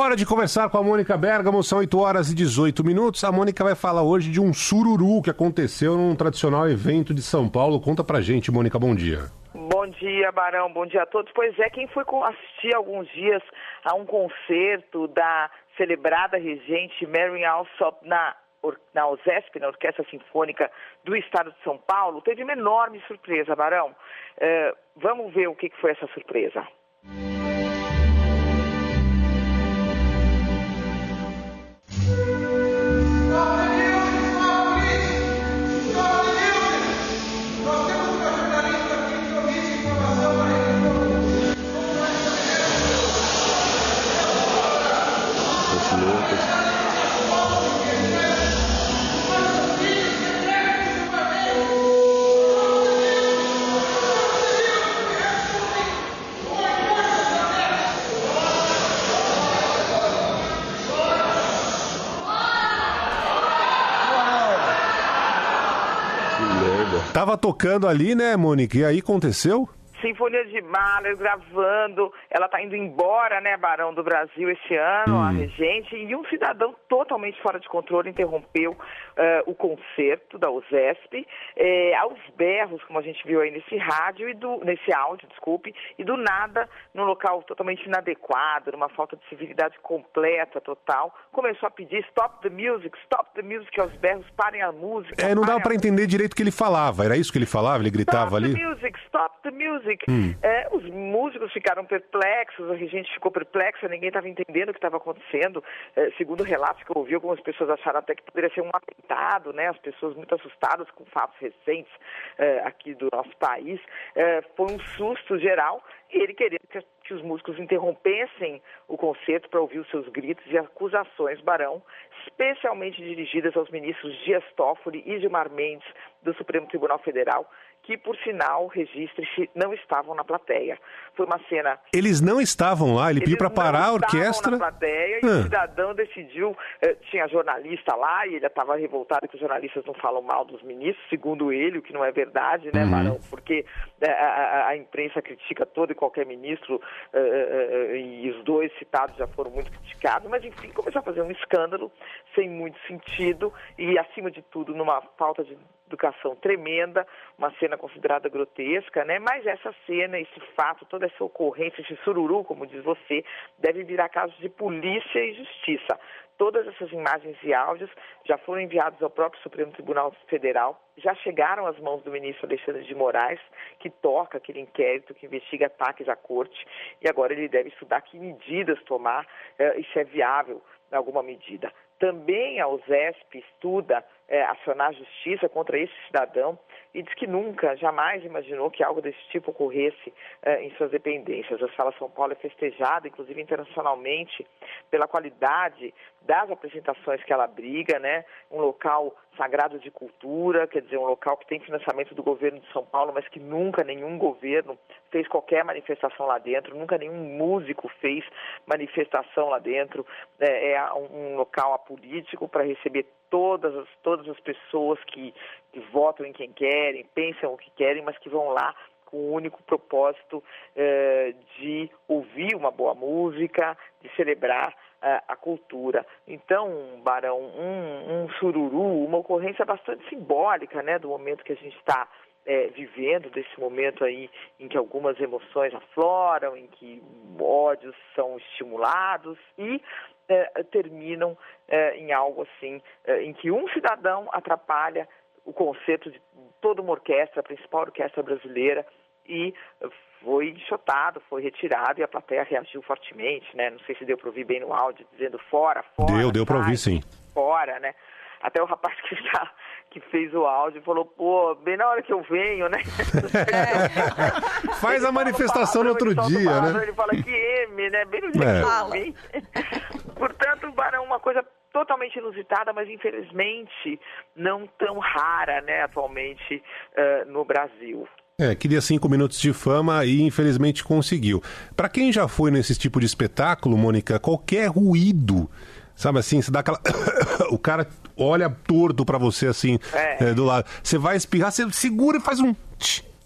Hora de conversar com a Mônica Bergamo, são 8 horas e 18 minutos. A Mônica vai falar hoje de um sururu que aconteceu num tradicional evento de São Paulo. Conta pra gente, Mônica, bom dia. Bom dia, Barão, bom dia a todos. Pois é, quem foi assistir alguns dias a um concerto da celebrada regente Mary Alsop na na OSESP, na Orquestra Sinfônica do Estado de São Paulo, teve uma enorme surpresa, Barão. Uh, vamos ver o que foi essa surpresa. Tava tocando ali, né, Mônica? E aí aconteceu? Sinfonia de Mahler gravando, ela está indo embora, né, Barão do Brasil esse ano, hum. a regente, e um cidadão totalmente fora de controle interrompeu uh, o concerto da USESP, eh, aos berros, como a gente viu aí nesse rádio e do, nesse áudio, desculpe, e do nada, num local totalmente inadequado, numa falta de civilidade completa, total, começou a pedir stop the music, stop the music, aos berros, parem a música. É, não dava para entender direito o que ele falava, era isso que ele falava? Ele gritava stop ali? Stop the music, stop the music. Music. Hum. É, os músicos ficaram perplexos, a gente ficou perplexa, ninguém estava entendendo o que estava acontecendo. É, segundo relatos que eu ouvi, algumas pessoas acharam até que poderia ser um atentado, né? As pessoas muito assustadas com fatos recentes é, aqui do nosso país. É, foi um susto geral e ele queria que, que os músicos interrompessem o concerto para ouvir os seus gritos e acusações, Barão, especialmente dirigidas aos ministros Dias Toffoli e Gilmar Mendes do Supremo Tribunal Federal, que, por sinal, registre-se, não estavam na plateia. Foi uma cena. Eles não estavam lá, ele pediu para parar a orquestra. na plateia e ah. o cidadão decidiu. Eh, tinha jornalista lá e ele estava revoltado que os jornalistas não falam mal dos ministros, segundo ele, o que não é verdade, né, uhum. Marão? Porque eh, a, a, a, imprensa critica todo e qualquer ministro uh, e os dois citados já foram muito criticados, mas enfim, começou a fazer um escândalo sem muito sentido e, acima de tudo, numa falta de educação tremenda, uma cena considerada grotesca, né? Mas essa cena, esse fato, toda essa ocorrência, esse sururu, como diz você, deve virar caso de polícia e justiça. Todas essas imagens e áudios já foram enviados ao próprio Supremo Tribunal Federal, já chegaram às mãos do ministro Alexandre de Moraes, que toca aquele inquérito que investiga ataques à corte, e agora ele deve estudar que medidas tomar eh, e se é viável alguma medida. Também a USESP estuda é, acionar a justiça contra esse cidadão e diz que nunca, jamais imaginou que algo desse tipo ocorresse é, em suas dependências. A Sala São Paulo é festejada, inclusive internacionalmente, pela qualidade das apresentações que ela abriga, né? Um local sagrado de cultura, quer dizer, um local que tem financiamento do governo de São Paulo, mas que nunca nenhum governo fez qualquer manifestação lá dentro, nunca nenhum músico fez manifestação lá dentro. É, é um local apolítico para receber todas as, todas as pessoas que, que votam em quem querem, pensam o que querem, mas que vão lá com o único propósito eh, de ouvir uma boa música, de celebrar eh, a cultura. Então, Barão, um, um sururu, uma ocorrência bastante simbólica né, do momento que a gente está é, vivendo desse momento aí em que algumas emoções afloram, em que ódios são estimulados e é, terminam é, em algo assim, é, em que um cidadão atrapalha o conceito de toda uma orquestra, a principal orquestra brasileira, e foi enxotado, foi retirado e a plateia reagiu fortemente, né? Não sei se deu para ouvir bem no áudio, dizendo fora, fora. Deu, deu para ouvir sim. Fora, né? Até o rapaz que está que fez o áudio falou, pô, bem na hora que eu venho, né? Faz a manifestação no outro dia, né? Ele fala que M, né? Bem no dia é. que eu venho. Portanto, Barão, uma coisa totalmente inusitada, mas infelizmente não tão rara, né, atualmente uh, no Brasil. É, queria cinco minutos de fama e infelizmente conseguiu. Para quem já foi nesse tipo de espetáculo, Mônica, qualquer ruído Sabe assim, você dá aquela. o cara olha torto para você assim, é. É, do lado. Você vai espirrar, você segura e faz um.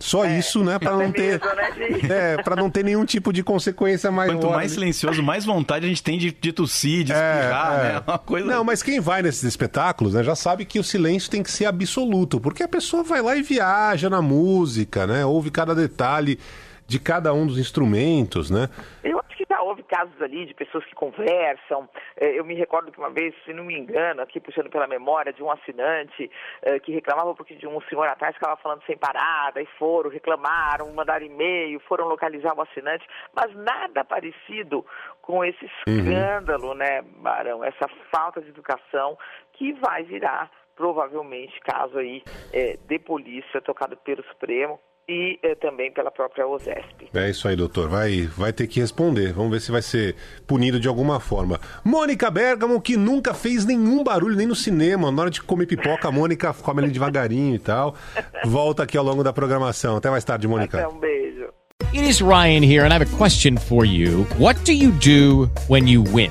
Só é. isso, né? Para não ter. Né, é, para não ter nenhum tipo de consequência maior. Quanto mais silencioso, mais vontade a gente tem de, de tossir, de é, espirrar, é, né? Uma coisa... Não, mas quem vai nesses espetáculos, né, já sabe que o silêncio tem que ser absoluto, porque a pessoa vai lá e viaja na música, né? Ouve cada detalhe de cada um dos instrumentos, né? Eu acho que já houve casos ali de pessoas que conversam. É, eu me recordo que uma vez, se não me engano, aqui puxando pela memória, de um assinante é, que reclamava porque de um senhor atrás que estava falando sem parada, e foram, reclamaram, mandaram e-mail, foram localizar o assinante, mas nada parecido com esse uhum. escândalo, uhum. né, Barão? Essa falta de educação que vai virar provavelmente caso aí é, de polícia tocado pelo Supremo e eh, também pela própria OSESP. É isso aí, doutor. Vai, vai ter que responder. Vamos ver se vai ser punido de alguma forma. Mônica Bergamo, que nunca fez nenhum barulho nem no cinema. Na hora de comer pipoca, a Mônica come ali devagarinho e tal. Volta aqui ao longo da programação. Até mais tarde, Mônica. Até um beijo. It is Ryan here, and I have a question for you. What do you do when you win?